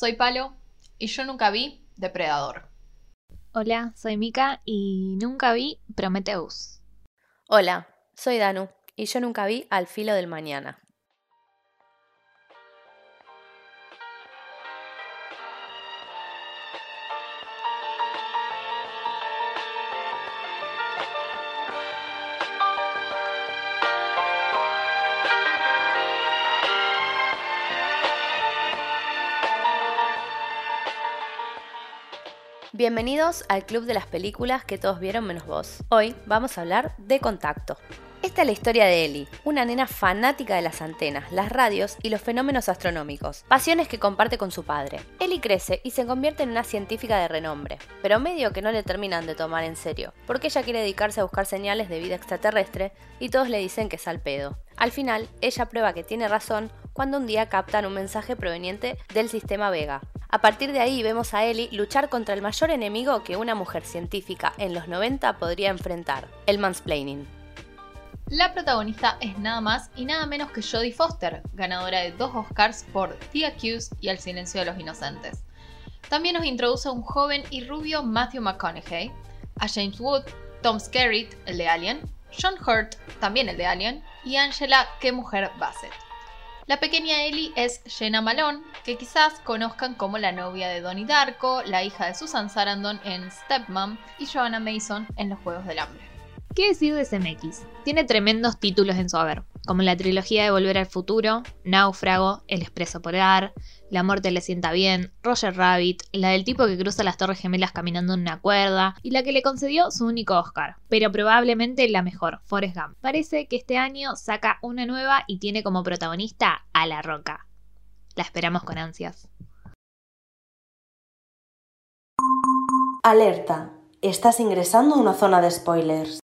Soy Palo y yo nunca vi Depredador. Hola, soy Mika y nunca vi Prometheus. Hola, soy Danu y yo nunca vi Al filo del mañana. Bienvenidos al club de las películas que todos vieron menos vos. Hoy vamos a hablar de Contacto. Esta es la historia de Ellie, una nena fanática de las antenas, las radios y los fenómenos astronómicos, pasiones que comparte con su padre. Ellie crece y se convierte en una científica de renombre, pero medio que no le terminan de tomar en serio, porque ella quiere dedicarse a buscar señales de vida extraterrestre y todos le dicen que es al pedo. Al final, ella prueba que tiene razón cuando un día captan un mensaje proveniente del sistema Vega, a partir de ahí vemos a Ellie luchar contra el mayor enemigo que una mujer científica en los 90 podría enfrentar, el mansplaining. La protagonista es nada más y nada menos que Jodie Foster, ganadora de dos Oscars por The Accused y El silencio de los inocentes. También nos introduce a un joven y rubio Matthew McConaughey, a James Wood, Tom Skerritt, el de Alien, John Hurt, también el de Alien, y Angela, qué mujer Bassett. La pequeña Ellie es Jenna Malone, que quizás conozcan como la novia de Donnie Darko, la hija de Susan Sarandon en Stepmom y Joanna Mason en Los Juegos del Hambre. ¿Qué decir de CMX? Tiene tremendos títulos en su haber, como la trilogía de Volver al Futuro, Náufrago, El Expreso Polar, La muerte le sienta bien, Roger Rabbit, la del tipo que cruza las Torres Gemelas caminando en una cuerda, y la que le concedió su único Oscar, pero probablemente la mejor, Forrest Gump. Parece que este año saca una nueva y tiene como protagonista a La Roca. La esperamos con ansias. Alerta. Estás ingresando a una zona de spoilers.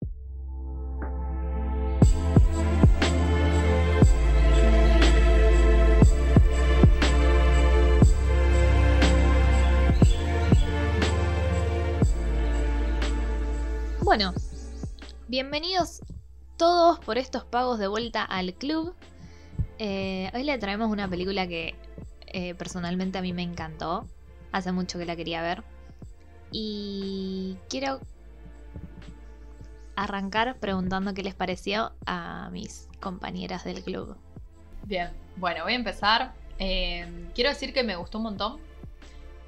Bueno, bienvenidos todos por estos pagos de vuelta al club. Eh, hoy le traemos una película que eh, personalmente a mí me encantó. Hace mucho que la quería ver. Y quiero arrancar preguntando qué les pareció a mis compañeras del club. Bien, bueno, voy a empezar. Eh, quiero decir que me gustó un montón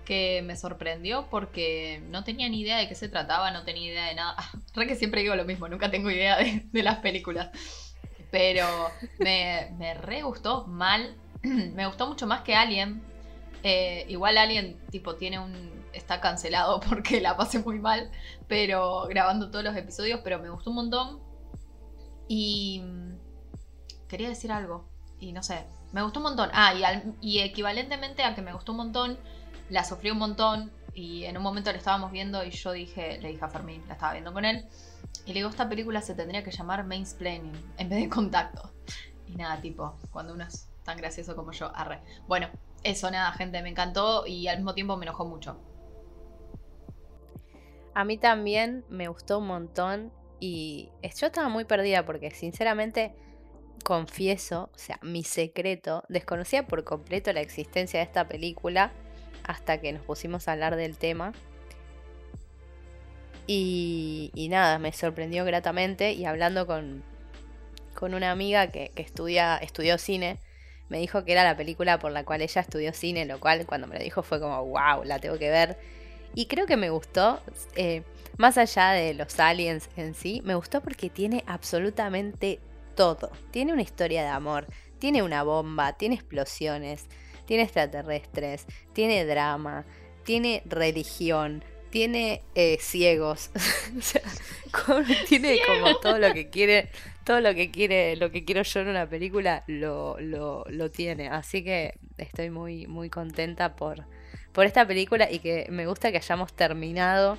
que me sorprendió porque no tenía ni idea de qué se trataba, no tenía idea de nada. Re que siempre digo lo mismo, nunca tengo idea de, las películas. Pero me, me re gustó mal. me gustó mucho más que Alien. Eh, igual Alien, tipo, tiene un. está cancelado porque la pasé muy mal. Pero grabando todos los episodios. Pero me gustó un montón. Y. Quería decir algo. Y no sé. Me gustó un montón. Ah, y, y equivalentemente a que me gustó un montón la sufrí un montón y en un momento la estábamos viendo y yo dije, le dije a Fermín, la estaba viendo con él, y le digo, esta película se tendría que llamar Planning en vez de Contacto. Y nada, tipo, cuando uno es tan gracioso como yo, arre. Bueno, eso nada, gente, me encantó y al mismo tiempo me enojó mucho. A mí también me gustó un montón y yo estaba muy perdida porque sinceramente confieso, o sea, mi secreto, desconocía por completo la existencia de esta película hasta que nos pusimos a hablar del tema. Y, nada, me sorprendió gratamente y hablando con, con una amiga que, estudia, estudió cine, me dijo que era la película por la cual ella estudió cine, lo cual cuando me lo dijo fue como, wow, la tengo que ver. Y creo que me gustó, eh, más allá de los aliens en sí, me gustó porque tiene absolutamente todo. Tiene una historia de amor, tiene una bomba, tiene explosiones, tiene extraterrestres, tiene drama, tiene religión, tiene eh, ciegos, o sea, tiene como todo lo que quiere, todo lo que quiere, lo que quiero yo en una película lo, lo, lo tiene. Así que estoy muy, muy contenta por, por esta película y que me gusta que hayamos terminado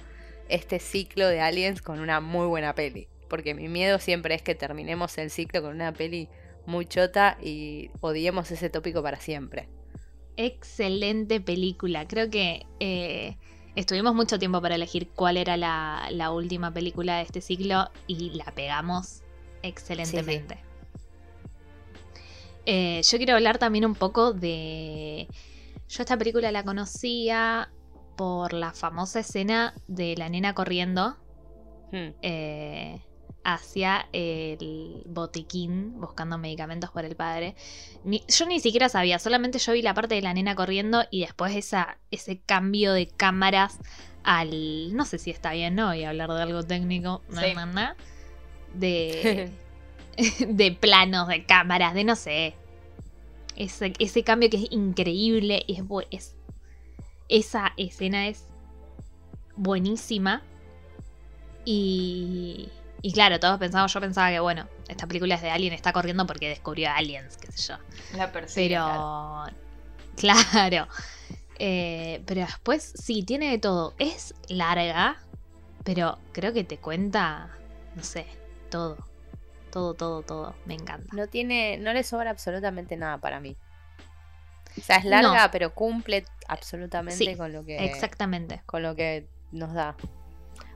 este ciclo de Aliens con una muy buena peli. Porque mi miedo siempre es que terminemos el ciclo con una peli muy chota y odiemos ese tópico para siempre. Excelente película. Creo que eh, estuvimos mucho tiempo para elegir cuál era la, última película de este ciclo y la pegamos excelentemente. Eh, yo quiero hablar también un poco de... Yo esta película la conocía por la famosa escena de la nena corriendo. Hmm. Eh, hacia el botiquín buscando medicamentos por el padre. yo ni siquiera sabía, solamente yo vi la parte de la nena corriendo y después esa, ese cambio de cámaras al... No sé si está bien, ¿no? Voy a hablar de algo técnico. de, de planos, de cámaras, de no sé. Ese, ese cambio que es increíble. Es, es, esa escena es buenísima. Y, y claro, todos pensamos, yo pensaba que, bueno, esta película es de Alien, está corriendo porque descubrió a Aliens, qué sé yo. La persigue. Pero, claro. Eh, pero después, sí, tiene de todo. Es larga, pero creo que te cuenta, no sé, todo. Todo, todo, todo. Me encanta. No tiene, no le sobra absolutamente nada para mí. O sea, es larga, pero cumple absolutamente con lo que. Exactamente. Con lo que nos da.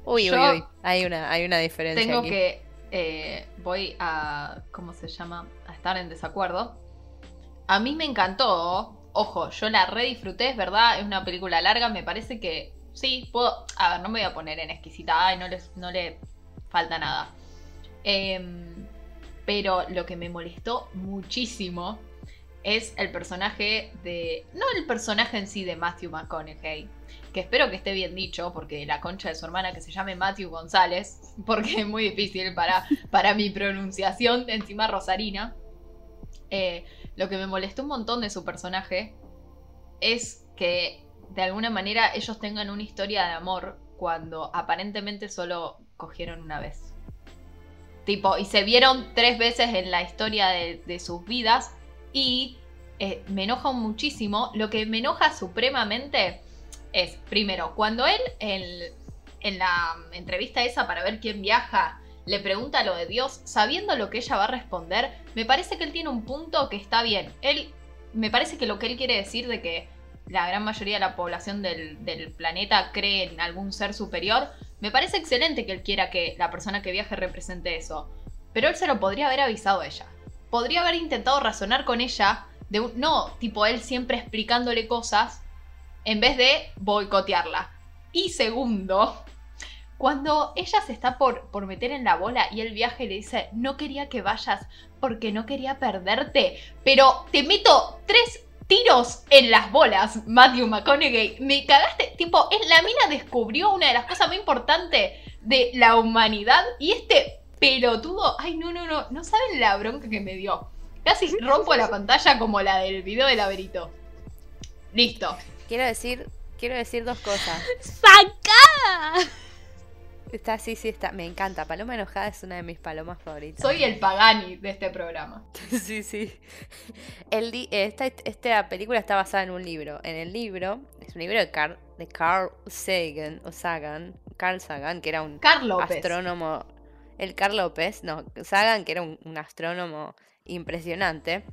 Uy, uy, uy. Hay una, hay una diferencia. Tengo que. Eh, voy a. ¿Cómo se llama? A estar en desacuerdo. A mí me encantó. Ojo, yo la re disfruté, es verdad. Es una película larga. Me parece que. Sí, puedo. A ver, no me voy a poner en exquisita. Ay, no, les, no le falta nada. Em, pero lo que me molestó muchísimo es el personaje de. No el personaje en sí de Matthew McConaughey que espero que esté bien dicho, porque la concha de su hermana que se llame Matthew González, porque es muy difícil para, para mi pronunciación, encima rosarina. Eh, lo que me molestó un montón de su personaje es que de alguna manera ellos tengan una historia de amor cuando aparentemente solo cogieron una vez. Tipo, y se vieron tres veces en la historia de, sus vidas y eh, me enoja muchísimo. Lo que me enoja supremamente es, primero, cuando él en, la entrevista esa para ver quién viaja le pregunta lo de Dios, sabiendo lo que ella va a responder, me parece que él tiene un punto que está bien. Él, me parece que lo que él quiere decir de que la gran mayoría de la población del, del planeta cree en algún ser superior, me parece excelente que él quiera que la persona que viaje represente eso. Pero él se lo podría haber avisado a ella. Podría haber intentado razonar con ella, de un, no tipo él siempre explicándole cosas, en vez de boicotearla. Y segundo, cuando ella se está por, por meter en la bola y el viaje le dice, no quería que vayas porque no quería perderte, pero te meto tres tiros en las bolas, Matthew McConaughey. Me cagaste. Tipo, la mina descubrió una de las cosas más importantes de la humanidad y este pelotudo. Ay, no, no, no. No saben la bronca que me dio. Casi rompo la pantalla como la del video de Laberito. Listo quiero decir, quiero decir dos cosas. ¡Sacada! Está, sí, sí, está. Me encanta. Paloma enojada es una de mis palomas favoritas. Soy el Pagani de este programa. sí, sí. El, esta, esta película está basada en un libro. En el libro, es un libro de Carl, de Carl Sagan, o Sagan, Carl Sagan, que era un astrónomo. El Carl López, no, Sagan, que era un, un astrónomo impresionante.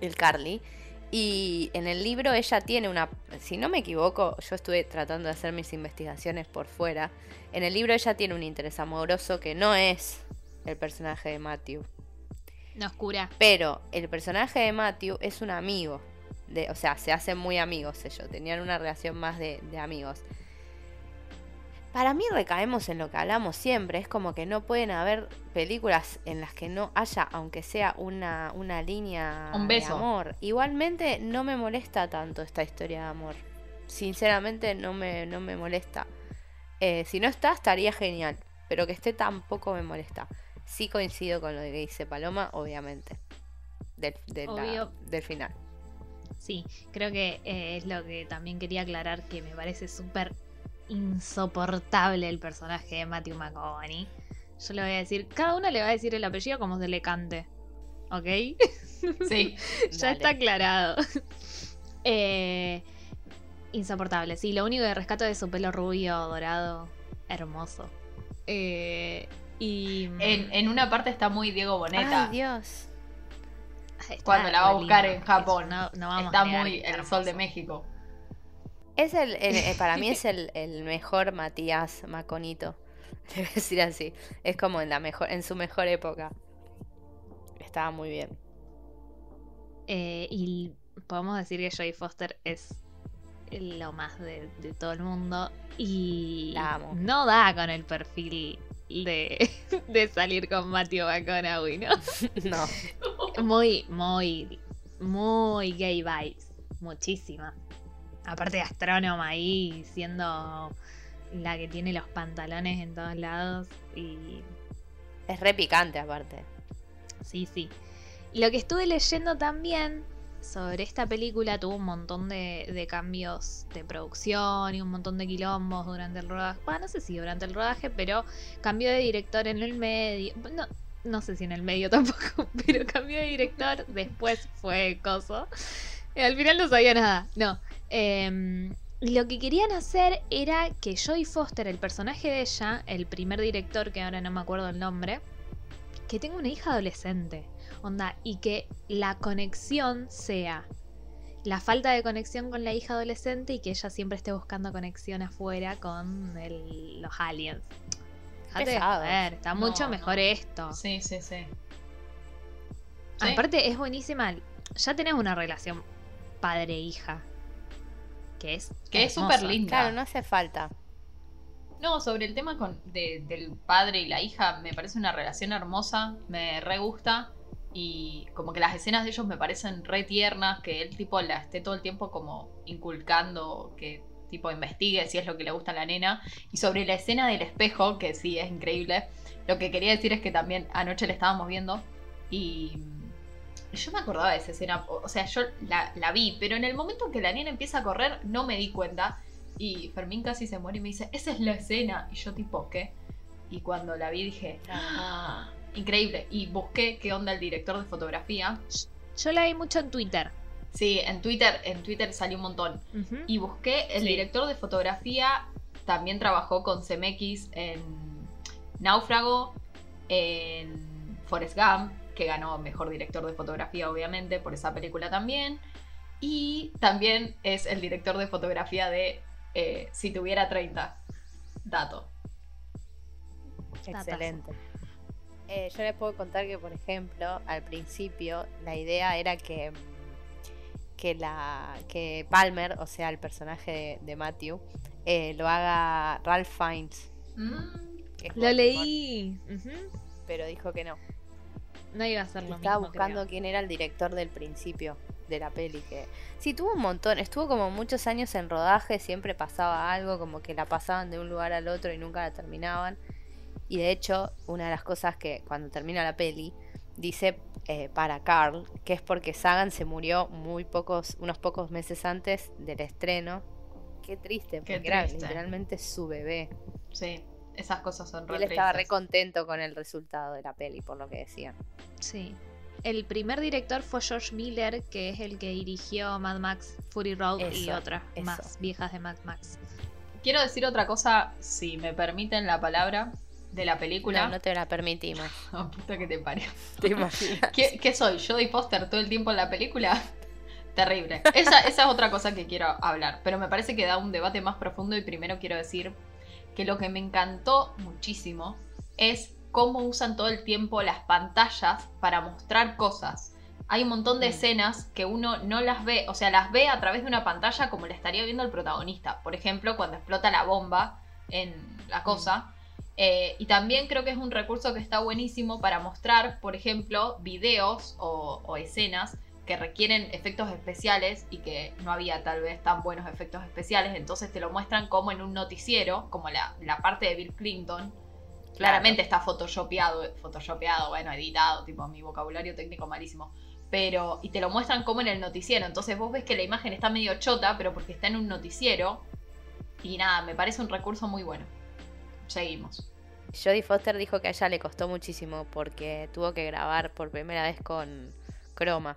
El Carly. Y en el libro ella tiene una, si no me equivoco, yo estuve tratando de hacer mis investigaciones por fuera. En el libro ella tiene un interés amoroso que no es el personaje de Matthew. No oscura. Pero el personaje de Matthew es un amigo. De, o sea, se hacen muy amigos ellos. Tenían una relación más de, de amigos. Para mí recaemos en lo que hablamos siempre, es como que no pueden haber películas en las que no haya, aunque sea una, una línea de amor. Igualmente no me molesta tanto esta historia de amor. Sinceramente no me, no me molesta. Eh, si no está, estaría genial. Pero que esté tampoco me molesta. Sí coincido con lo que dice Paloma, obviamente. Del, de la- Obvio. del final. Sí, creo que eh, es lo que también quería aclarar, que me parece súper insoportable el personaje de Matthew McConaughey. Yo le voy a decir, cada uno le va a decir el apellido como se le cante. ¿Ok? Sí. ya Dale. está aclarado. Eh, insoportable, sí. Lo único que rescato es su pelo rubio, dorado, hermoso. Eh, y. En, en una parte está muy Diego Boneta. Ay, Dios. Está cuando la va a buscar lindo. en Japón. No, no vamos está a muy el sol de. México. Es el, el- eh, para mí es el, el mejor Matías Maconito. A decir así. Es como en la mejor, en su mejor época. Estaba muy bien. Eh, y podemos decir que Jodie Foster es lo más de, de todo el mundo. Y La amo. no da con el perfil de, de salir con Matthew McConaughey, ¿no? No. Muy, muy, muy gay vibes. Muchísima. Aparte de astrónoma ahí, siendo la que tiene los pantalones en todos lados. Y Es re picante aparte. Sí, sí. Lo que estuve leyendo también sobre esta película tuvo un montón de, de cambios de producción y un montón de quilombos durante el rodaje. Bueno, no sé si durante el rodaje, pero cambió de director en el medio. No, no sé si en el medio tampoco, pero cambió de director. Después fue coso. Y al final no sabía nada. No. Em, lo que querían hacer era que Jodie Foster, el personaje de ella, el primer director, que ahora no me acuerdo el nombre, que tenga una hija adolescente. Onda, y que la conexión sea la falta de conexión con la hija adolescente y que ella siempre esté buscando conexión afuera con el- los aliens. Dejate joder, está No, mucho no. mejor esto. Sí, sí, sí. Sí. Aparte es buenísima. Ya tenés una relación padre-hija. Que es. Que es hermosa. súper linda. Claro, no hace falta. No, sobre el tema con, de- del padre y la hija, me parece una relación hermosa, me re gusta. Y como que las escenas de ellos me parecen re tiernas, que él tipo la esté todo el tiempo como inculcando, que tipo investigue si es lo que le gusta a la nena. Y sobre la escena del espejo, que sí es increíble, lo que quería decir es que también anoche la estábamos viendo y y yo me acordaba de esa escena, o sea, yo la, la vi, pero en el momento que la nena empieza a correr no me di cuenta. Y Fermín casi se muere y me dice, esa es la escena. Y yo tipo, ¿qué? Y cuando la vi dije, "Ah, increíble. Y busqué qué onda el director de fotografía. Yo la vi mucho en Twitter. Sí, en Twitter, en Twitter salió un montón. Y busqué, el Sí. director de fotografía también trabajó con CMX en Náufrago, en Forrest Gump, que ganó mejor director de fotografía, obviamente, por esa película también. Y también es el director de fotografía de eh, Si tuviera 30. Dato. Excelente. Eh, yo les puedo contar que, por ejemplo, al principio la idea era que, que, la, que Palmer, o sea, el personaje de, de Matthew, eh, lo haga Ralph Fiennes. Mm, Lo leí. Pero dijo que no. No iba a ser lo Estaba mismo. buscando creo. quién era el director del principio de la peli. Que sí, tuvo un montón. Estuvo como muchos años en rodaje. Siempre pasaba algo, como que la pasaban de un lugar al otro y nunca la terminaban. Y de hecho, una de las cosas que cuando termina la peli dice eh, para Carl que es porque Sagan se murió muy pocos, unos pocos meses antes del estreno. Qué triste, Qué porque era triste. literalmente su bebé. sí, esas cosas son él estaba re contento con el resultado de la peli, por lo que decían. Sí. El primer director fue George Miller, que es el que dirigió Mad Max Fury Road y otras eso. más viejas de Mad Max. Quiero decir otra cosa, si me permiten la palabra, de la película. No, no te la permitimos. Oh, puta que te parió. ¿Te imaginas? ¿Qué, qué soy? ¿Jodie Foster todo el tiempo en la película? Terrible. Esa, esa es otra cosa que quiero hablar, pero me parece que da un debate más profundo y primero quiero decir que lo que me encantó muchísimo es cómo usan todo el tiempo las pantallas para mostrar cosas. Hay un montón de Mm. escenas que uno no las ve, o sea, las ve a través de una pantalla como le estaría viendo el protagonista. Por ejemplo, cuando explota la bomba en la cosa. Eh, y también creo que es un recurso que está buenísimo para mostrar, por ejemplo, videos o, o escenas que requieren efectos especiales y que no había tal vez tan buenos efectos especiales. Entonces te lo muestran como en un noticiero, como la, la parte de Bill Clinton. Claramente está photoshopeado, photoshopeado, bueno, editado, tipo mi vocabulario técnico malísimo. Pero, y te lo muestran como en el noticiero. Entonces vos ves que la imagen está medio chota, pero porque está en un noticiero. Y nada, me parece un recurso muy bueno. Seguimos. Jodie Foster dijo que a ella le costó muchísimo porque tuvo que grabar por primera vez con Chroma.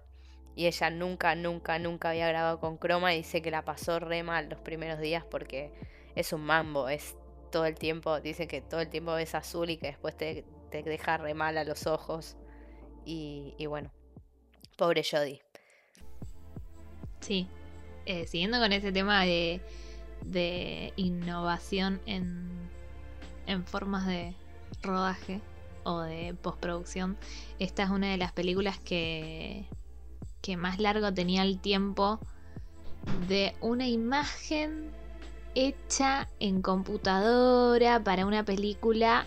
Y ella nunca, nunca, nunca había grabado con Chroma y dice que la pasó re mal los primeros días porque es un mambo, es todo el tiempo, dice que todo el tiempo es azul y que después te, te deja re mal a los ojos. Y, y bueno, pobre Jodie. Sí. Eh, siguiendo con ese tema de, de innovación en, en formas de rodaje o de postproducción, esta es una de las películas que, que más largo tenía el tiempo de una imagen hecha en computadora para una película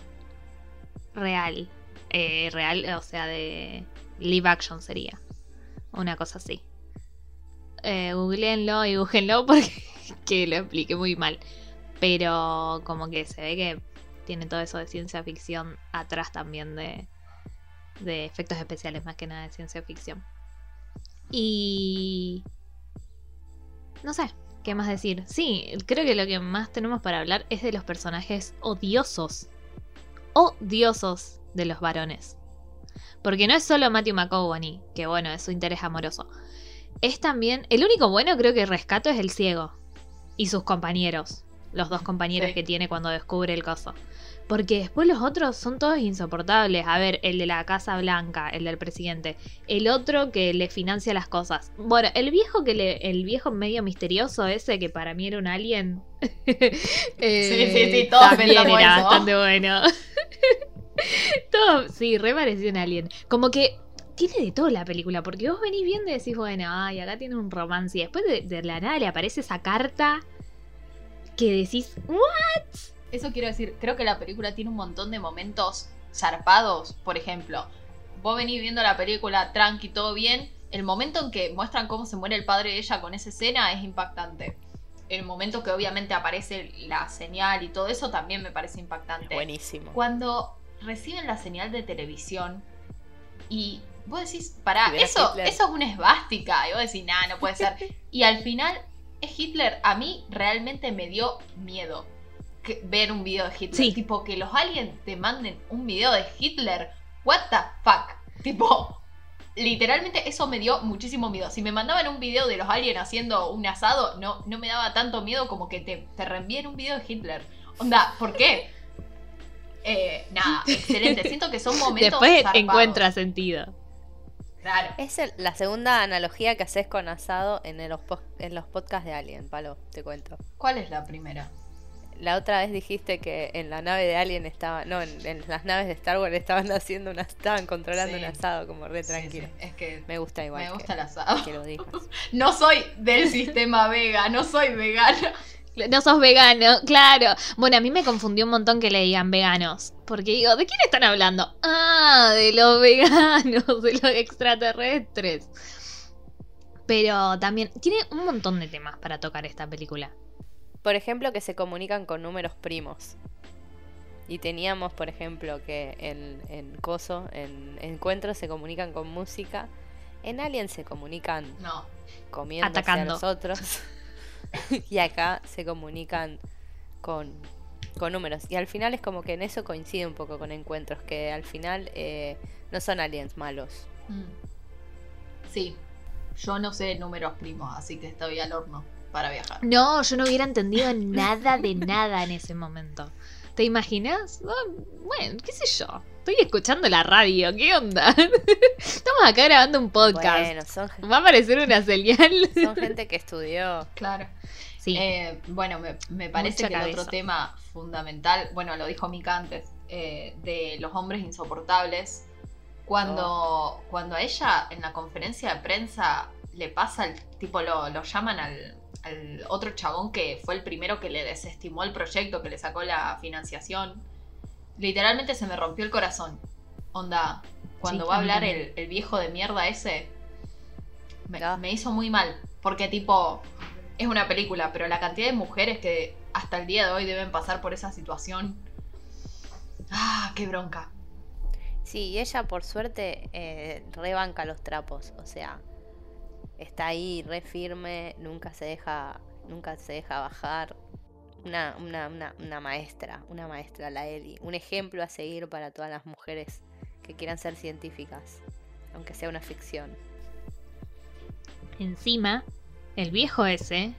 real. Eh, real, o sea, de live action sería. Una cosa así. Eh, googleenlo y búsquenlo porque lo expliqué muy mal. Pero como que se ve que tiene todo eso de ciencia ficción atrás también de, de efectos especiales, más que nada de ciencia ficción. Y... No sé, ¿qué más decir? Sí, creo que lo que más tenemos para hablar es de los personajes odiosos. Odiosos de los varones. Porque no es solo Matthew McConaughey, que bueno, es su interés amoroso. Es también... El único bueno creo que rescato es el ciego. Y sus compañeros. Los dos compañeros Sí. que tiene cuando descubre el coso. Porque después los otros son todos insoportables. A ver, el de la Casa Blanca, el del presidente. El otro que le financia las cosas. Bueno, el viejo que le. El viejo medio misterioso ese que para mí era un alien. eh, Sí, sí, sí, también pensamos era eso. bastante bueno. todo, sí, re parecía un alien. Como que tiene de todo la película, porque vos venís viendo y decís, bueno, ay, acá tiene un romance. Y después de, de la nada le aparece esa carta que decís, "¿What?". Eso quiero decir, creo que la película tiene un montón de momentos zarpados. Por ejemplo, vos venís viendo la película tranqui, todo bien. El momento en que muestran cómo se muere el padre de ella con esa escena es impactante. El momento que obviamente aparece la señal y todo eso también me parece impactante. Buenísimo. Cuando reciben la señal de televisión y vos decís, pará, eso, Hitler. eso es una esvástica. Y vos decís, nah, no puede ser. y al final es Hitler. A mí realmente me dio miedo que- ver un video de Hitler. Sí. Tipo, que los aliens te manden un video de Hitler. What the fuck? Tipo, literalmente eso me dio muchísimo miedo. Si me mandaban un video de los aliens haciendo un asado, no, no me daba tanto miedo como que te, te reenvíen un video de Hitler. Onda, ¿por qué? Eh, nada, excelente. Siento que son momentos. Después zarpados. encuentra sentido. Claro. Es el- la segunda analogía que haces con asado en, el- en los podcasts de Alien, Palo, te cuento. ¿Cuál es la primera? La otra vez dijiste que en la nave de Alien estaba, no, en, en las naves de Star Wars estaban haciendo una, estaban controlando Sí. un asado como re tranquilo. sí, Es que Me gusta igual. me que- gusta el asado. que lo digas. No soy del sistema vega, no soy vegana. No sos vegano, claro. Bueno, a mí me confundió un montón que le digan veganos. Porque digo, ¿de quién están hablando? Ah, de los veganos, de los extraterrestres. Pero también tiene un montón de temas para tocar esta película. Por ejemplo, que se comunican con números primos. Y teníamos, por ejemplo, que en, en Coso, en Encuentros se comunican con música. En Alien se comunican No. comiendo a los otros. y acá se comunican con, con números. Y al final es como que en eso coincide un poco con Encuentros, que al final eh, no son aliens malos. Mm. Sí. Yo no sé números primos, así que estoy al horno para viajar. No, yo no hubiera entendido nada de nada en ese momento. ¿Te imaginas? Bueno, qué sé yo. Estoy escuchando la radio, ¿qué onda? Estamos acá grabando un podcast. Bueno, son, gen- Va a aparecer una señal. son gente que estudió. Claro. Sí. Eh, bueno, me, me parece Mucha que el cabeza. otro tema fundamental, bueno, lo dijo Mika antes, eh, de los hombres insoportables, cuando, Oh. cuando a ella en la conferencia de prensa le pasa, el, tipo lo, lo llaman al, al otro chabón que fue el primero que le desestimó el proyecto, que le sacó la financiación, literalmente se me rompió el corazón. Onda, cuando Sí, va a hablar el, el viejo de mierda ese, me, me hizo muy mal, porque tipo, es una película, pero la cantidad de mujeres que hasta el día de hoy deben pasar por esa situación. Ah, qué bronca. Sí, y ella por suerte eh, rebanca los trapos, o sea, está ahí re firme, nunca se deja, nunca se deja bajar. Una, una, una, maestra, una maestra, la Eli. Un ejemplo a seguir para todas las mujeres que quieran ser científicas, aunque sea una ficción. Encima, el viejo ese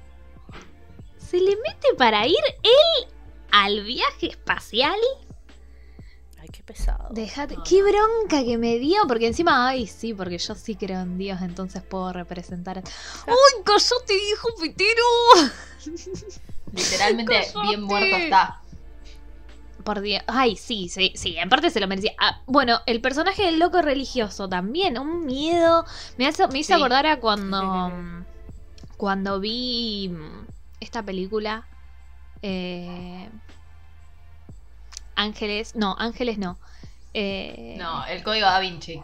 se le mete para ir él al viaje espacial. Ay, qué pesado. Déjate, No, qué no. bronca que me dio, porque encima, ay, sí, porque yo sí creo en Dios, entonces puedo representar. a- ¡Ay, cállate, hijo pitero! Literalmente bien muerto está. Por Dios. Ay, sí, sí, sí, en parte se lo merecía. Ah, bueno, el personaje del loco religioso también, un miedo. Me, hace, me hizo Sí. acordar a cuando. cuando vi esta película. eh, Ángeles. No, Ángeles no. Eh, No, el código da Vinci.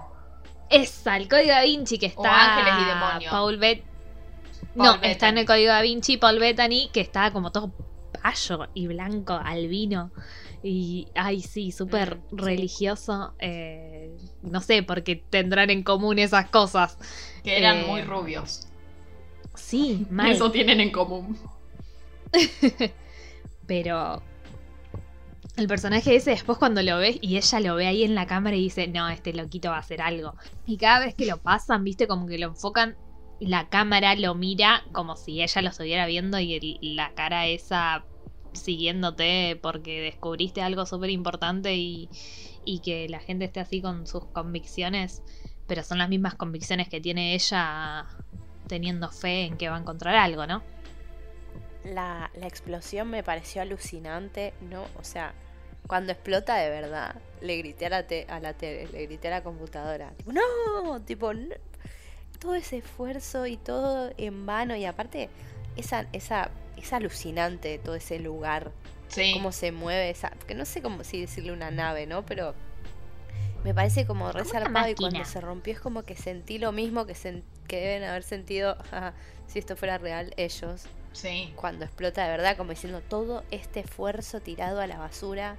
Esa, el código da Vinci que O está. Ángeles y Demonios. Paul Bet. Paul no, Bettany. está en el código da Vinci, Paul Bettany, que está como todo payo y blanco, albino. Y, ay, sí, súper Mm, sí. religioso. eh, no sé, porque tendrán en común esas cosas. Que eran Eh, muy rubios. Sí, mal. Eso tienen en común. Pero el personaje ese después cuando lo ves y ella lo ve ahí en la cámara y dice, no, este loquito va a hacer algo. Y cada vez que lo pasan, viste, como que lo enfocan, la cámara lo mira como si ella lo estuviera viendo y la cara esa siguiéndote porque descubriste algo súper importante y, y que la gente esté así con sus convicciones, pero son las mismas convicciones que tiene ella teniendo fe en que va a encontrar algo, ¿no? La, la explosión me pareció alucinante, ¿no? O sea, cuando explota de verdad, le grité a la, te- a la tele, le grité a la computadora. Tipo, no, tipo, no. todo ese esfuerzo y todo en vano. Y aparte, esa, esa, es alucinante todo ese lugar, Sí. cómo se mueve esa, que no sé cómo si decirle una nave, ¿no? Pero me parece como resarpado y cuando se rompió es como que sentí lo mismo que, sen- que deben haber sentido si esto fuera real ellos Sí. cuando explota de verdad, como diciendo todo este esfuerzo tirado a la basura.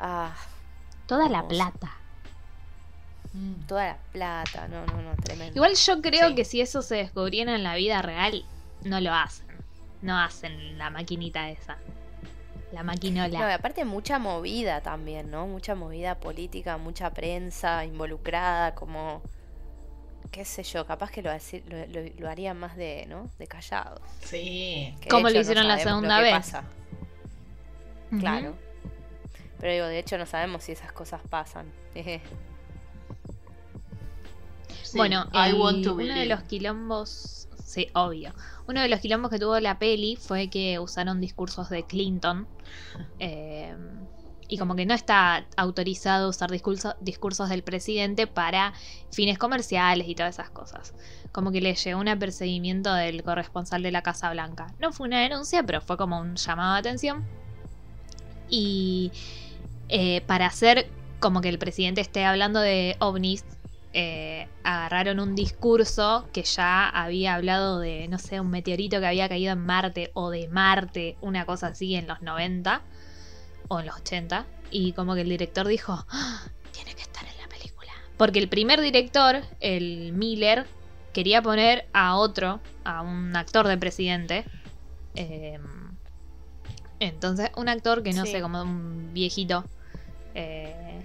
Ah, Toda la plata. Mm. toda la plata, no, no, no, tremendo. Igual yo creo Sí. que si eso se descubriera en la vida real, no lo hacen. No hacen la maquinita esa. La No, y maquinola. aparte mucha movida también, ¿no? Mucha movida política, mucha prensa involucrada, como qué sé yo, capaz que lo, lo, lo- lo harían más de, ¿no? De callados. Sí. Que Como lo no hicieron la segunda que vez. pasa. Claro. Pero digo, de hecho no sabemos si esas cosas pasan. Sí. Bueno, I y want to uno de los quilombos. Sí, obvio. Uno de los quilombos que tuvo la peli fue que usaron discursos de Clinton. eh, y como que no está autorizado usar discurso- discursos del presidente para fines comerciales y todas esas cosas. Como que le llegó un apercibimiento del corresponsal de la Casa Blanca. No fue una denuncia, pero fue como un llamado de atención. Y eh, para hacer como que el presidente esté hablando de ovnis, eh, agarraron un discurso que ya había hablado de, no sé, un meteorito que había caído en Marte o de Marte, una cosa así en los 90 o en los 80. Y como que el director dijo, "Ah, tiene que estar en la película. Porque el primer director, el Miller, quería poner a otro, a un actor de presidente. eh, entonces, un actor que no Sí. sé, como un viejito. Eh,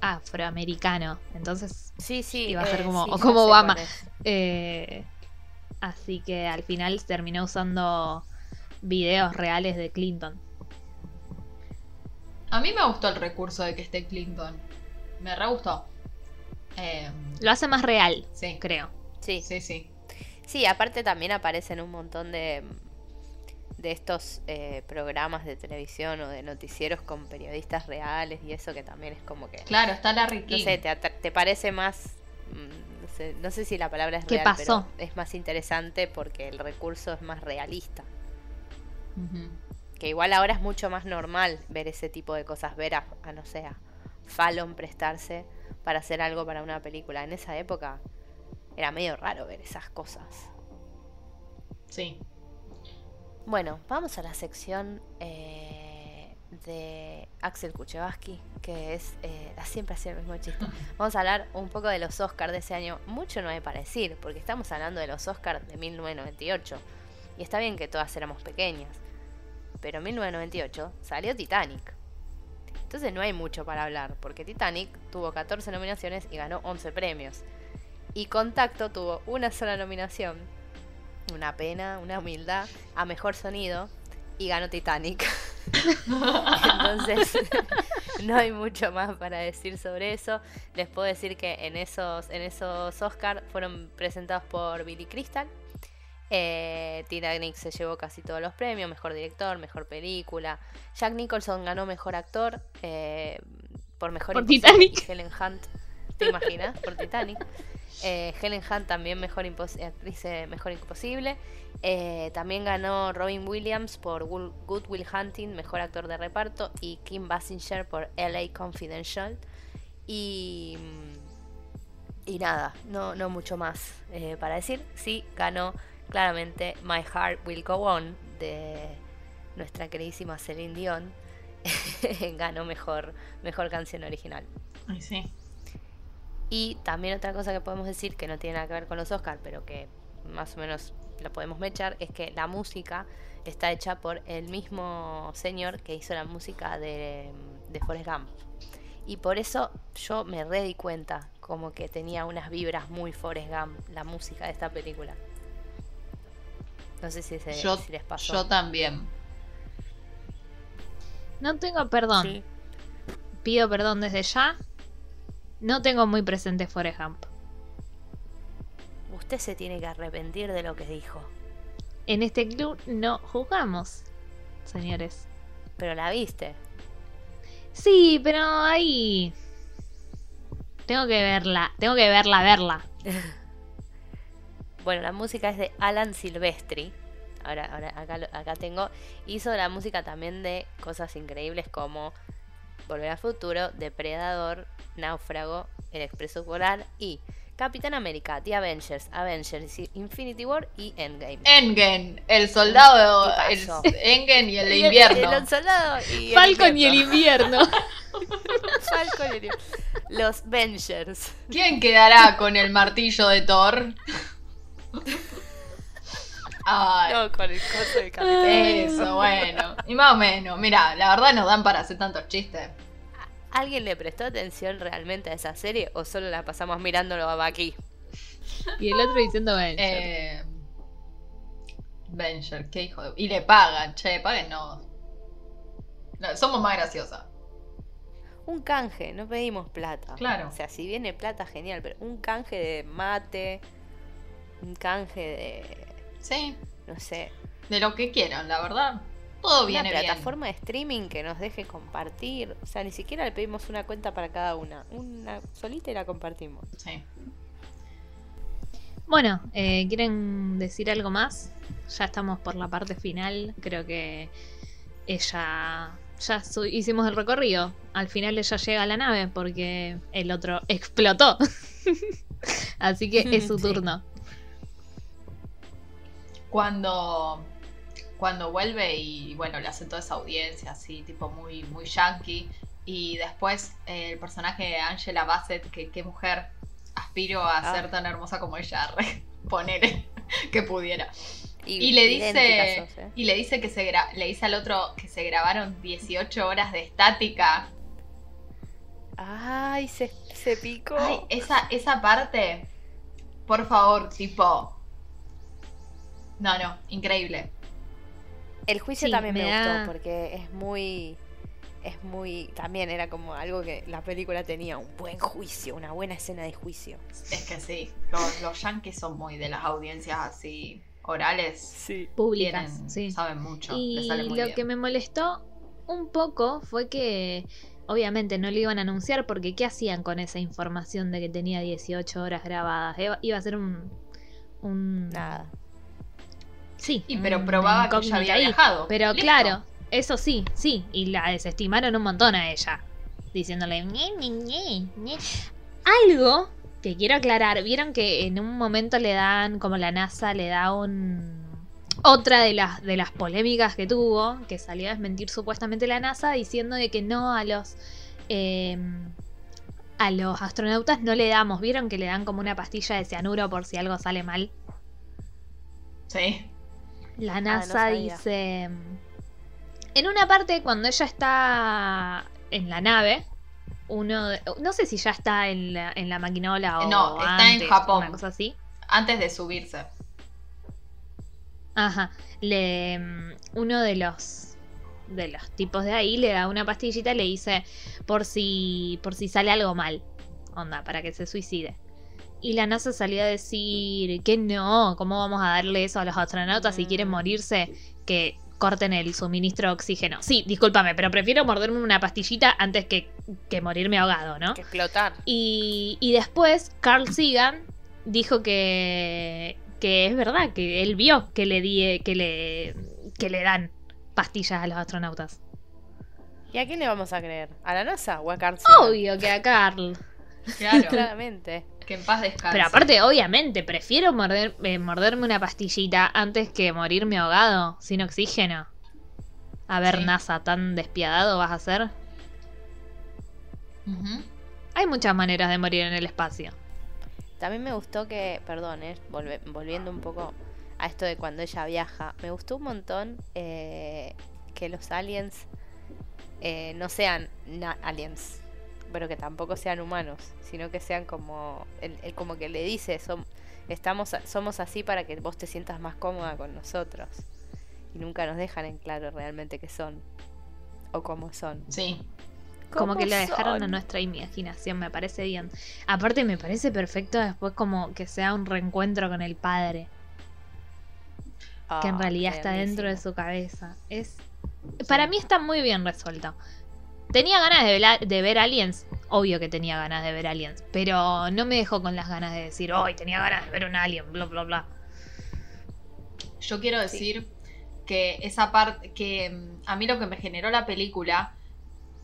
afroamericano. Entonces, Sí, sí. Iba a ser como- sí, o ya como sé Obama. eh, así que al final terminó usando videos reales de Clinton. A mí me gustó el recurso de que esté Clinton. Me re gustó. Eh, Lo hace más real, sí, creo. Sí. sí, sí. Sí, aparte también aparecen un montón de, de estos eh, programas de televisión o de noticieros con periodistas reales y eso que también es como que... Claro, está Larry King. No sé, te, parece más... mm, No sé, no sé si la palabra es ¿Qué real, pasó? pero es más interesante porque el recurso es más realista. Que igual ahora es mucho más normal ver ese tipo de cosas, ver a, a, no sé, a Fallon prestarse para hacer algo para una película. En esa época era medio raro ver esas cosas. Sí. Bueno, vamos a la sección eh, de Axel Kuchevaski, que es eh, siempre hacía el mismo chiste. Vamos a hablar un poco de los Oscars de ese año. Mucho no hay para decir, porque estamos hablando de los Oscars de 1998. Y está bien que todas éramos pequeñas. Pero en 1998 salió Titanic. Entonces no hay mucho para hablar, porque Titanic tuvo 14 nominaciones y ganó 11 premios. Y Contacto tuvo una sola nominación, una pena, una humildad, a Mejor Sonido, y ganó Titanic. Entonces, no hay mucho más para decir sobre eso. Les puedo decir que en esos, en esos Oscars fueron presentados por Billy Crystal. Eh, Titanic se llevó casi todos los premios, mejor director, mejor película. Jack Nicholson ganó mejor actor eh, por mejor por Titanic. Helen Hunt, ¿te imaginas? Por Titanic. Eh, Helen Hunt también mejor actriz mejor imposible. Eh, también ganó Robin Williams por Good Will Hunting, mejor actor de reparto, y Kim Basinger por LA Confidential. Y, y nada, no, no mucho más eh, para decir. Sí, ganó claramente My Heart Will Go On de nuestra queridísima Celine Dion. ganó mejor, mejor canción original. Ay, sí. Y también otra cosa que podemos decir que no tiene nada que ver con los Oscars, pero que más o menos lo podemos mechar, es que la música está hecha por el mismo señor que hizo la música de, de Forrest Gump. Y por eso yo me re di cuenta como que tenía unas vibras muy Forrest Gump la música de esta película. No sé si, se, les pasó. Yo también. No tengo perdón. Pido perdón desde ya. No tengo muy presente Forrest Gump. Usted se tiene que arrepentir de lo que dijo. En este club no jugamos, señores. Pero la viste. Sí, pero ahí. Tengo que verla, tengo que verla, verla. bueno, la música es de Alan Silvestri. Ahora, ahora acá, acá tengo. Hizo la música también de cosas increíbles como Volver al Futuro, Depredador, Náufrago, El Expreso Polar y Capitán América, The Avengers, Avengers, Infinity War y Endgame. Endgame, el soldado, el Endgame y el invierno. El, soldado y Falcon y el invierno. Falcon y el invierno. Los Avengers. ¿Quién quedará con el martillo de Thor? No, con el coso de Capitán. Eso, bueno. Y más o menos. Mira, la verdad nos dan para hacer tantos chistes. ¿Alguien le prestó atención realmente a esa serie o solo la pasamos mirándolo aquí? Y el otro diciendo Venture. Eh, Venture, qué hijo de... Y le pagan, che, paguen no. somos más graciosas. Un canje, no pedimos plata. Claro. O sea, si viene plata, genial, pero un canje de mate, un canje de... Sí. No sé. De lo que quieran, la verdad todo viene una plataforma de streaming que nos deje compartir. O sea, ni siquiera le pedimos una cuenta para cada una. Una solita y la compartimos. Sí. Bueno, eh, ¿quieren decir algo más? Ya estamos por la parte final. Creo que ella. Ya hicimos el recorrido. Al final ella llega a la nave porque el otro explotó. Así que es su turno. Cuando cuando vuelve y bueno, le hace toda esa audiencia así, tipo muy, muy yankee. Y después eh, el personaje de Angela Bassett, que qué mujer, aspiro a ah. ser tan hermosa como ella, poner que pudiera. Y, le dice ¿eh? y le dice que se le dice al otro que se grabaron 18 horas de estática. Ay, se, se picó. Ay, esa, esa parte, por favor, tipo. No, no, increíble. El juicio también me, gustó porque es muy es muy también era como algo que la película tenía un buen juicio, una buena escena de juicio. Es que sí, los, los yankees son muy de las audiencias así orales, sí. públicas, sí. saben mucho. Y lo que me molestó un poco fue que obviamente no lo iban a anunciar porque ¿qué hacían con esa información de que tenía 18 horas grabadas? Iba a ser un... un... Nada. Sí. Y pero probaba que ella había viajado. Pero claro, eso sí, sí. Y la desestimaron un montón a ella. Diciéndole. Algo que quiero aclarar. Vieron que en un momento le dan, como la NASA le da un. otra de las, de las polémicas que tuvo, que salió a desmentir supuestamente la NASA, diciendo de que no a los... eh, a los astronautas no le damos, ¿vieron que le dan como una pastilla de cianuro por si algo sale mal? Sí. La no NASA dice. En una parte, cuando ella está en la nave, uno. de- no sé si ya está en la, en la maquinola o. No, está en antes, Japón. Una cosa así. Antes de subirse. Ajá. Le, uno de los. De los tipos de ahí le da una pastillita y le dice por si. por si sale algo mal. Onda, para que se suicide. Y la NASA salió a decir que no, ¿cómo vamos a darle eso a los astronautas si quieren morirse? Que corten el suministro de oxígeno. Sí, discúlpame, pero prefiero morderme una pastillita antes que, que morirme ahogado, ¿no? Que explotar. Y, y después Carl Sagan dijo que, que es verdad, que él vio que le, di, que le, que le dan pastillas a los astronautas. ¿Y a quién le vamos a creer? ¿A la NASA o a Carl Sagan? Obvio que a Carl. Claro. Claramente. Que en paz descanse. Pero aparte, obviamente, prefiero morder, eh, morderme una pastillita antes que morirme ahogado, sin oxígeno. A ver, Sí. NASA, tan despiadado vas a ser. Hay muchas maneras de morir en el espacio. También me gustó que, perdón, eh, volve- volviendo un poco a esto de cuando ella viaja, me gustó un montón eh, que los aliens eh, no sean na- aliens, pero que tampoco sean humanos, sino que sean como, él, él como que le dice, som- estamos, a- somos así para que vos te sientas más cómoda con nosotros. Y nunca nos dejan en claro realmente qué son o cómo son. Sí. Como que ¿Cómo lo dejaron a son? nuestra imaginación, me parece bien. Aparte, me parece perfecto después como que sea un reencuentro con el padre, que en Ah, realidad está dentro de su cabeza. Es Para mí está muy bien resuelto. Tenía ganas de, ver aliens, obvio que tenía ganas de ver aliens, pero no me dejó con las ganas de decir, hoy tenía ganas de ver un alien, bla, bla, bla. Yo quiero decir que esa parte, que mm, a mí lo que me generó la película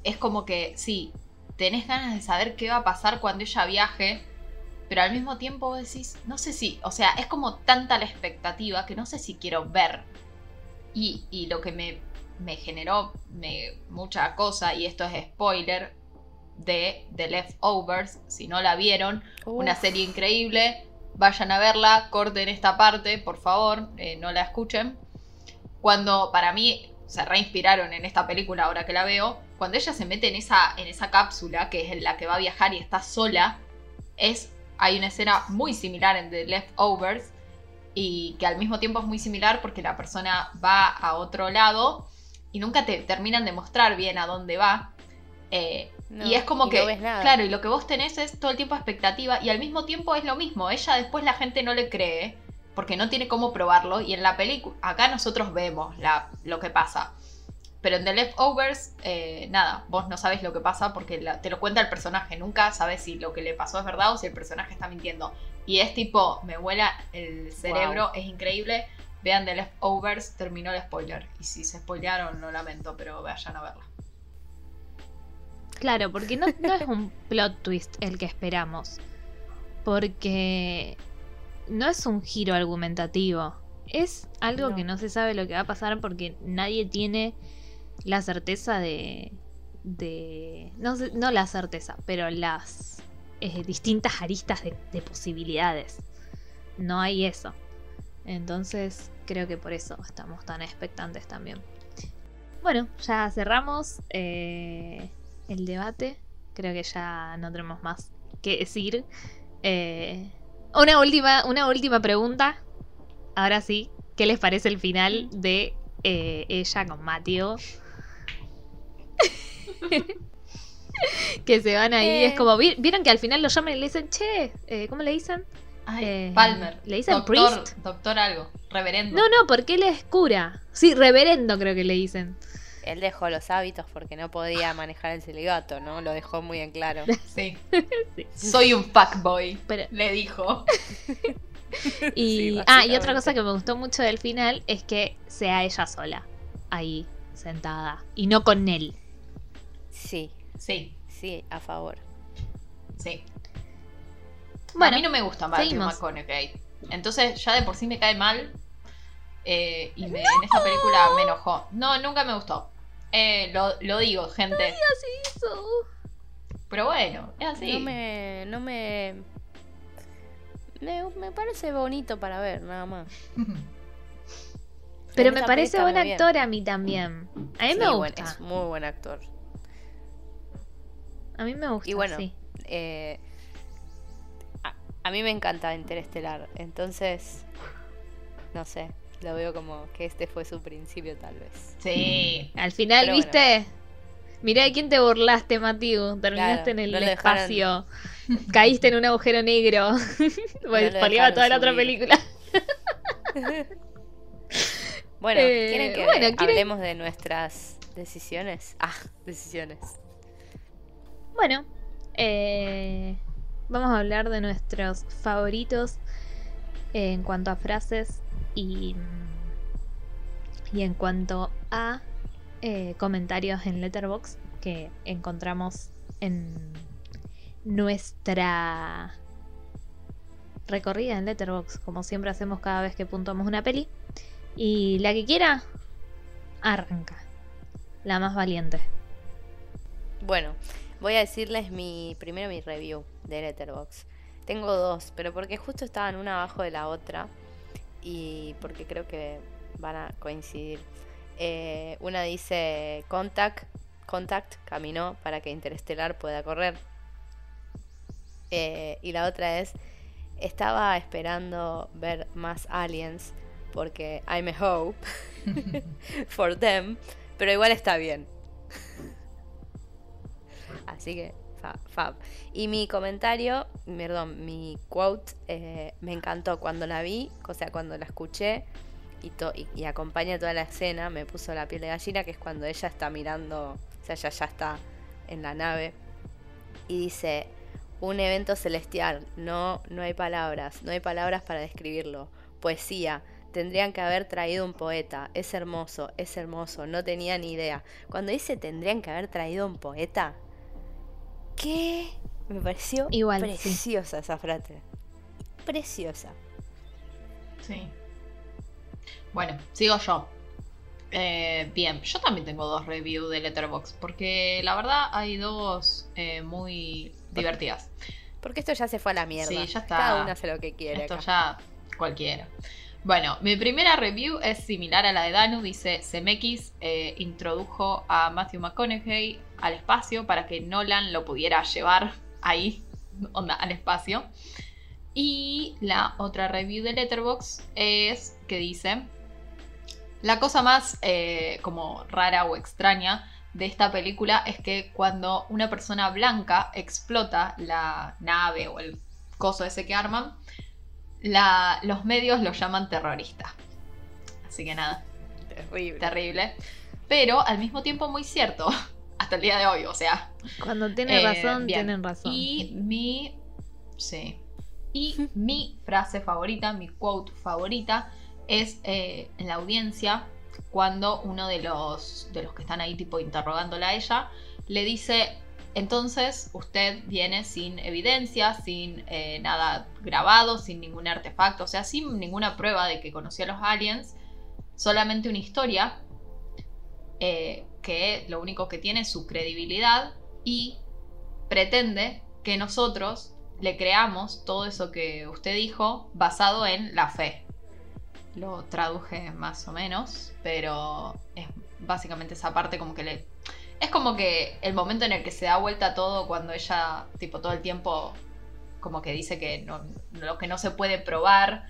es como que, sí, tenés ganas de saber qué va a pasar cuando ella viaje, pero al mismo tiempo vos decís, no sé si, o sea, es como tanta la expectativa que no sé si quiero ver. Y, y lo que me, me generó me, mucha cosa, y esto es spoiler, de The Leftovers, si no la vieron, una serie increíble. Vayan a verla, corten esta parte, por favor, eh, no la escuchen. Cuando para mí se reinspiraron en esta película ahora que la veo, cuando ella se mete en esa, en esa cápsula, que es en la que va a viajar y está sola, es, hay una escena muy similar en The Leftovers y que al mismo tiempo es muy similar porque la persona va a otro lado y nunca te terminan de mostrar bien a dónde va. Eh, no, y es como y que, no ves nada. claro, y lo que vos tenés es todo el tiempo expectativa y al mismo tiempo es lo mismo. Ella después la gente no le cree porque no tiene cómo probarlo y en la película, acá nosotros vemos la, lo que pasa. Pero en The Leftovers, eh, nada, vos no sabes lo que pasa porque la- te lo cuenta el personaje. Nunca sabes si lo que le pasó es verdad o si el personaje está mintiendo. Y es tipo, me vuela el cerebro, es increíble. Vean The Leftovers, terminó el spoiler. Y si se spoilearon, lo lamento, pero vayan a verla. Claro, porque no, no es un plot twist el que esperamos. Porque no es un giro argumentativo. Es algo No. que no se sabe lo que va a pasar porque nadie tiene la certeza de. de no, no la certeza, pero las eh, distintas aristas de, de posibilidades. No hay eso. Entonces creo que por eso estamos tan expectantes también. Bueno, ya cerramos eh, el debate. Creo que ya no tenemos más que decir. Eh, una, última, una última pregunta. Ahora sí, ¿qué les parece el final de eh, ella con Mateo? que se van ahí, es como, ¿vi- ¿vieron que al final lo llaman y le dicen, che, eh, ¿cómo le dicen? Ay, Eh, Palmer. ¿le dicen doctor, priest? Doctor algo. Reverendo. No, no, porque él es cura. Sí, reverendo creo que le dicen. Él dejó los hábitos porque no podía manejar el celibato, ¿no? Lo dejó muy en claro. Sí. Sí. Soy un fuckboy. Pero, Le dijo. y, Sí, ah, y otra cosa que me gustó mucho del final es que sea ella sola, ahí, sentada, y no con él. Sí, Sí, sí, a favor. sí. Bueno, a mí no me gusta Matthew seguimos. McConaughey. Entonces ya de por sí me cae mal. Eh, y me- en esta película me enojó. No, nunca me gustó. Eh, lo, lo digo, gente. Eso. Pero bueno, es así. No me. No me. Me, me parece bonito para ver, nada más. Pero me parece buen bien. actor a mí también. A mí Sí, me gusta. es muy buen actor. A mí me gusta. Y bueno, sí. eh, a, mí me encanta Interestelar, entonces, no sé, lo veo como que este fue su principio tal vez. Sí. Al final, Pero bueno. ¿viste? Mirá de quién te burlaste, Matiu. Terminaste Claro, en el no dejaron- espacio. Caíste en un agujero negro. spoileaba dejaron toda la otra película. Bueno, Eh, ¿quieren que bueno, ¿quieren- hablemos de nuestras decisiones? Ah, decisiones. Bueno, eh, vamos a hablar de nuestros favoritos en cuanto a frases y, y en cuanto a eh, comentarios en Letterboxd que encontramos en nuestra recorrida en Letterboxd, como siempre hacemos cada vez que puntuamos una peli. Y la que quiera, arranca. La más valiente. Bueno, voy a decirles mi primero mi review de Letterboxd. Tengo dos, pero porque justo estaban una abajo de la otra y porque creo que van a coincidir. Eh, una dice Contact, Contact caminó para que Interestelar pueda correr. Eh, y la otra es estaba esperando ver más aliens porque I'm a hope for them, pero igual está bien. Así que, fa- fab. Y mi comentario, perdón, mi quote, eh, me encantó cuando la vi, o sea, cuando la escuché y, to- y acompaña toda la escena, me puso la piel de gallina, que es cuando ella está mirando, o sea, ella ya está en la nave y dice, un evento celestial, no, no hay palabras, no hay palabras para describirlo. Poesía, tendrían que haber traído un poeta, es hermoso, es hermoso, no tenía ni idea. Cuando dice tendrían que haber traído un poeta, ¿qué? Me pareció Igual, sí. preciosa esa frase. Preciosa. Sí. Bueno, sigo yo. Eh, bien, yo también tengo dos reviews de Letterboxd, porque la verdad hay dos eh, muy divertidas. Porque esto ya se fue a la mierda. Sí, ya está. Cada uno hace lo que quiere. Esto acá. ya cualquiera. Bueno, mi primera review es similar a la de Danu. Dice, CMX eh, introdujo a Matthew McConaughey al espacio para que Nolan lo pudiera llevar ahí, onda, al espacio. Y la otra review de Letterboxd es que dice, la cosa más eh, como rara o extraña de esta película es que cuando una persona blanca explota la nave o el coso ese que arman, la- los medios lo llaman terrorista. Así que nada, Terrible. terrible. Pero al mismo tiempo muy cierto. Hasta el día de hoy, o sea. Cuando tienen Eh, razón, bien. tienen razón. Y mi. Sí. Y mi frase favorita, mi quote favorita, es eh, en la audiencia cuando uno de los, de los que están ahí, tipo interrogándola a ella, le dice: Entonces usted viene sin evidencia, sin eh, nada grabado, sin ningún artefacto, o sea, sin ninguna prueba de que conocía a los aliens, solamente una historia eh, que lo único que tiene es su credibilidad y pretende que nosotros le creamos todo eso que usted dijo basado en la fe. Lo traduje más o menos, pero es básicamente esa parte como que le... Es como que el momento en el que se da vuelta todo cuando ella, tipo, todo el tiempo como que dice que no- lo que no se puede probar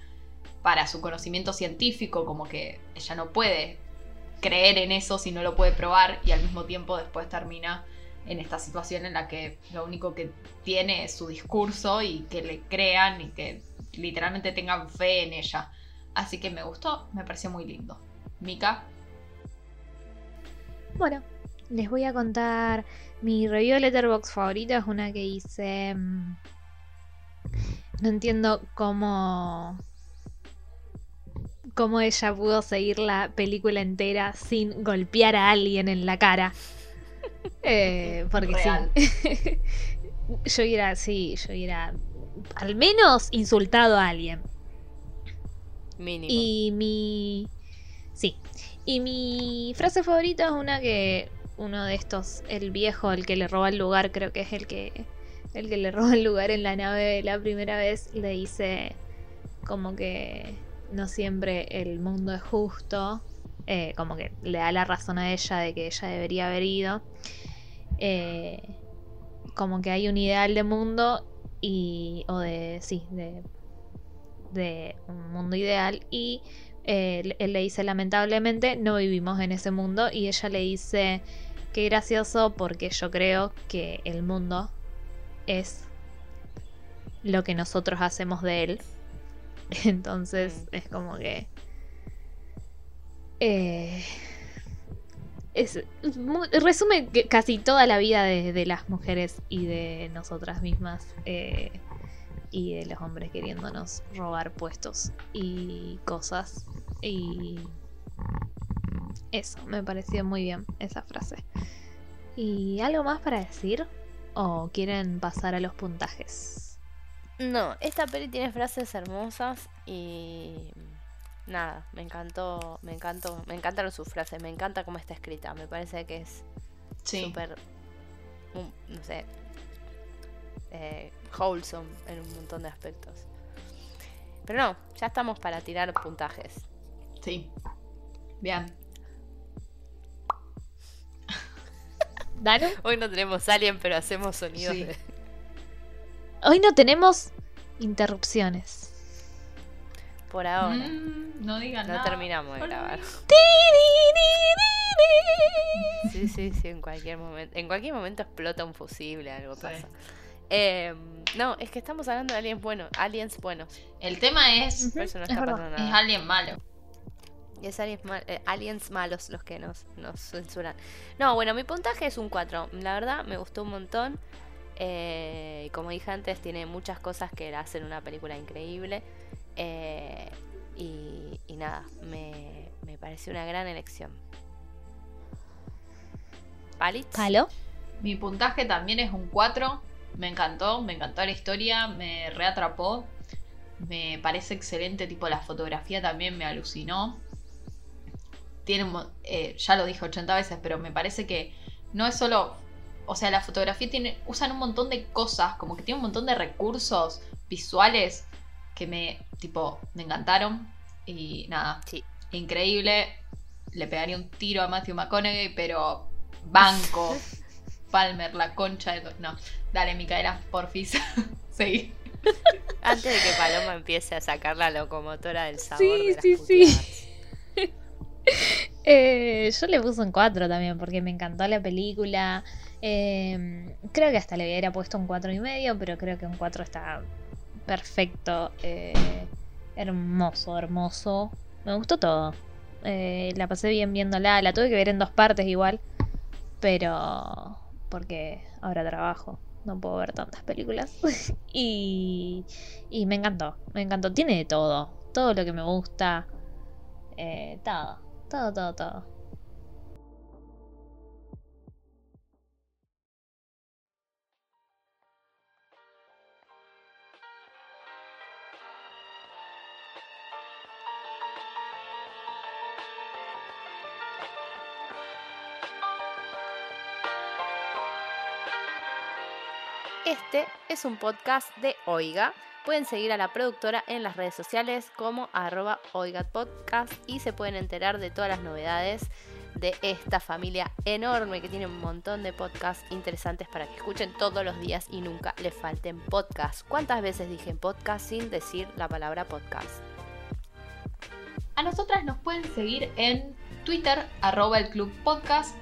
para su conocimiento científico, como que ella no puede creer en eso si no lo puede probar y al mismo tiempo después termina en esta situación en la que lo único que tiene es su discurso y que le crean y que literalmente tengan fe en ella. Así que me gustó, me pareció muy lindo. Mika, Bueno, les voy a contar mi review de Letterboxd favorita. Es una que hice. mm, No entiendo cómo. Cómo ella pudo seguir la película entera sin golpear a alguien en la cara. Eh, porque Real. sí. yo hubiera, sí, yo hubiera al menos insultado a alguien. Mínimo. Y mi, Sí. Y mi frase favorita es una que uno de estos, el viejo, el que le roba el lugar, creo que es el que el que le roba el lugar en la nave la primera vez, le dice como que no siempre el mundo es justo, eh, como que le da la razón a ella de que ella debería haber ido. Eh, como que hay un ideal de mundo y o de sí de, de un mundo ideal y eh, él le dice lamentablemente no vivimos en ese mundo y ella le dice qué gracioso porque yo creo que el mundo es lo que nosotros hacemos de él entonces es como que eh, es, muy- resume casi toda la vida de, de las mujeres y de nosotras mismas eh, y de los hombres queriéndonos robar puestos y cosas. Y eso me pareció muy bien esa frase. Y algo más para decir o quieren pasar a los puntajes No, esta peli tiene frases hermosas y nada, me encantó, me encantó, me encantaron sus frases, me encanta cómo está escrita, me parece que es súper, no sé, eh, wholesome en un montón de aspectos. Pero no, ya estamos para tirar puntajes. Sí. Bien. Danu Hoy no tenemos Alien, pero hacemos sonidos Sí. de... hoy no tenemos interrupciones Por ahora. Mm, no digan No nada. terminamos de grabar. Sí, sí, sí, en cualquier momento. En cualquier momento explota un fusible, algo Sí. pasa. Eh, no, es que estamos hablando de aliens buenos. Aliens buenos. El tema es. Ujú, Por eso no es está pasando Es nada. alguien malo. Y es aliens, mal- eh, aliens malos los que nos, nos censuran. No, bueno, mi puntaje es un 4. La verdad, me gustó un montón. Eh, y como dije antes, tiene muchas cosas que la hacen una película increíble. Eh, y, y nada, me, me pareció una gran elección. ¿Palitz? ¿Palo? Mi puntaje también es un 4. Me encantó, me encantó la historia, me reatrapó. Me parece excelente, tipo la fotografía también me alucinó. Tiene, eh, ya lo dije 80 veces, pero me parece que no es solo, o sea, la fotografía tiene, usan un montón de cosas, como que tiene un montón de recursos visuales que me, tipo, me encantaron. Y nada, Sí. increíble. Le pegaría un tiro a Matthew McConaughey, pero banco. Palmer, la concha de... No, dale, Micaela, porfis. Seguí. Antes de que Paloma empiece a sacar la locomotora del sabor. Sí, de las sí, sí. Eh, yo le puse un 4 también porque me encantó la película. Eh, creo que hasta le hubiera puesto un 4 y medio, pero creo que un 4 está perfecto. eh, hermoso, hermoso. Me gustó todo. Eh, la pasé bien viéndola. La tuve que ver en dos partes igual. Pero... Porque ahora trabajo. No puedo ver tantas películas. y, y me encantó. Me encantó. Tiene de todo. Todo lo que me gusta. Eh, todo. Todo, todo, todo. Este es un podcast de Oiga. Pueden seguir a la productora en las redes sociales como arroba y se pueden enterar de todas las novedades de esta familia enorme que tiene un montón de podcasts interesantes para que escuchen todos los días y nunca les falten podcasts. ¿Cuántas veces dije podcast sin decir la palabra podcast? A nosotras nos pueden seguir en Twitter, arroba el.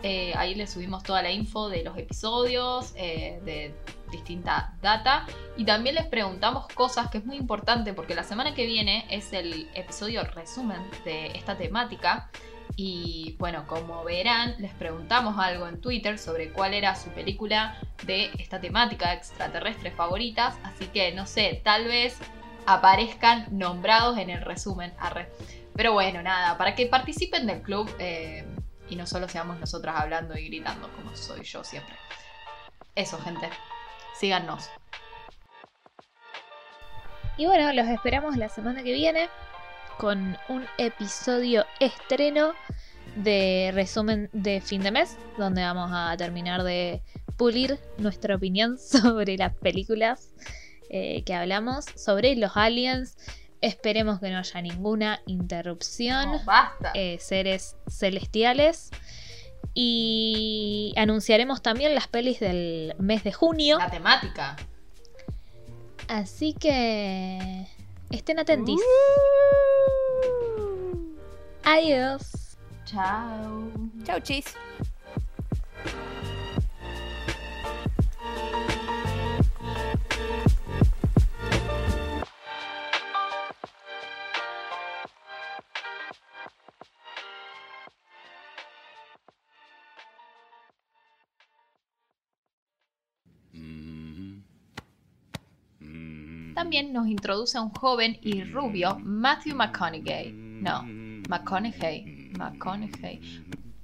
Eh, ahí les subimos toda la info de los episodios, eh, de distinta data. Y también les preguntamos cosas que es muy importante porque la semana que viene es el episodio resumen de esta temática. Y bueno, como verán, les preguntamos algo en Twitter sobre cuál era su película de esta temática extraterrestre favoritas. Así que no sé, tal vez aparezcan nombrados en el resumen. Arre. Pero bueno, nada, para que participen del club eh, y no solo seamos nosotras hablando y gritando como soy yo siempre. Eso, gente. Síganos. Y bueno, los esperamos la semana que viene con un episodio estreno de resumen de fin de mes, donde vamos a terminar de pulir nuestra opinión sobre las películas eh, que hablamos, sobre los aliens. Esperemos que no haya ninguna interrupción. No, basta. eh, seres celestiales. Y anunciaremos también las pelis del mes de junio. La temática. Así que estén atentis. Adiós. Chao. Chau, chis. También nos introduce a un joven y rubio, Matthew McConaughey. No, McConaughey. McConaughey.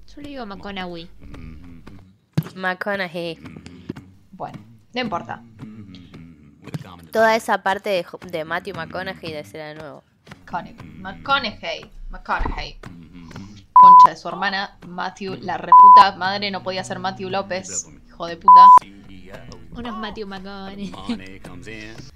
Yo le digo McConaughey. McConaughey. Bueno, no importa. Toda esa parte de, Matthew McConaughey de ser de nuevo. McConaughey. McConaughey. McConaughey. Concha de su hermana, Matthew, la reputa madre, no podía ser Matthew López. Hijo de puta. Unos Matthew McConaughey.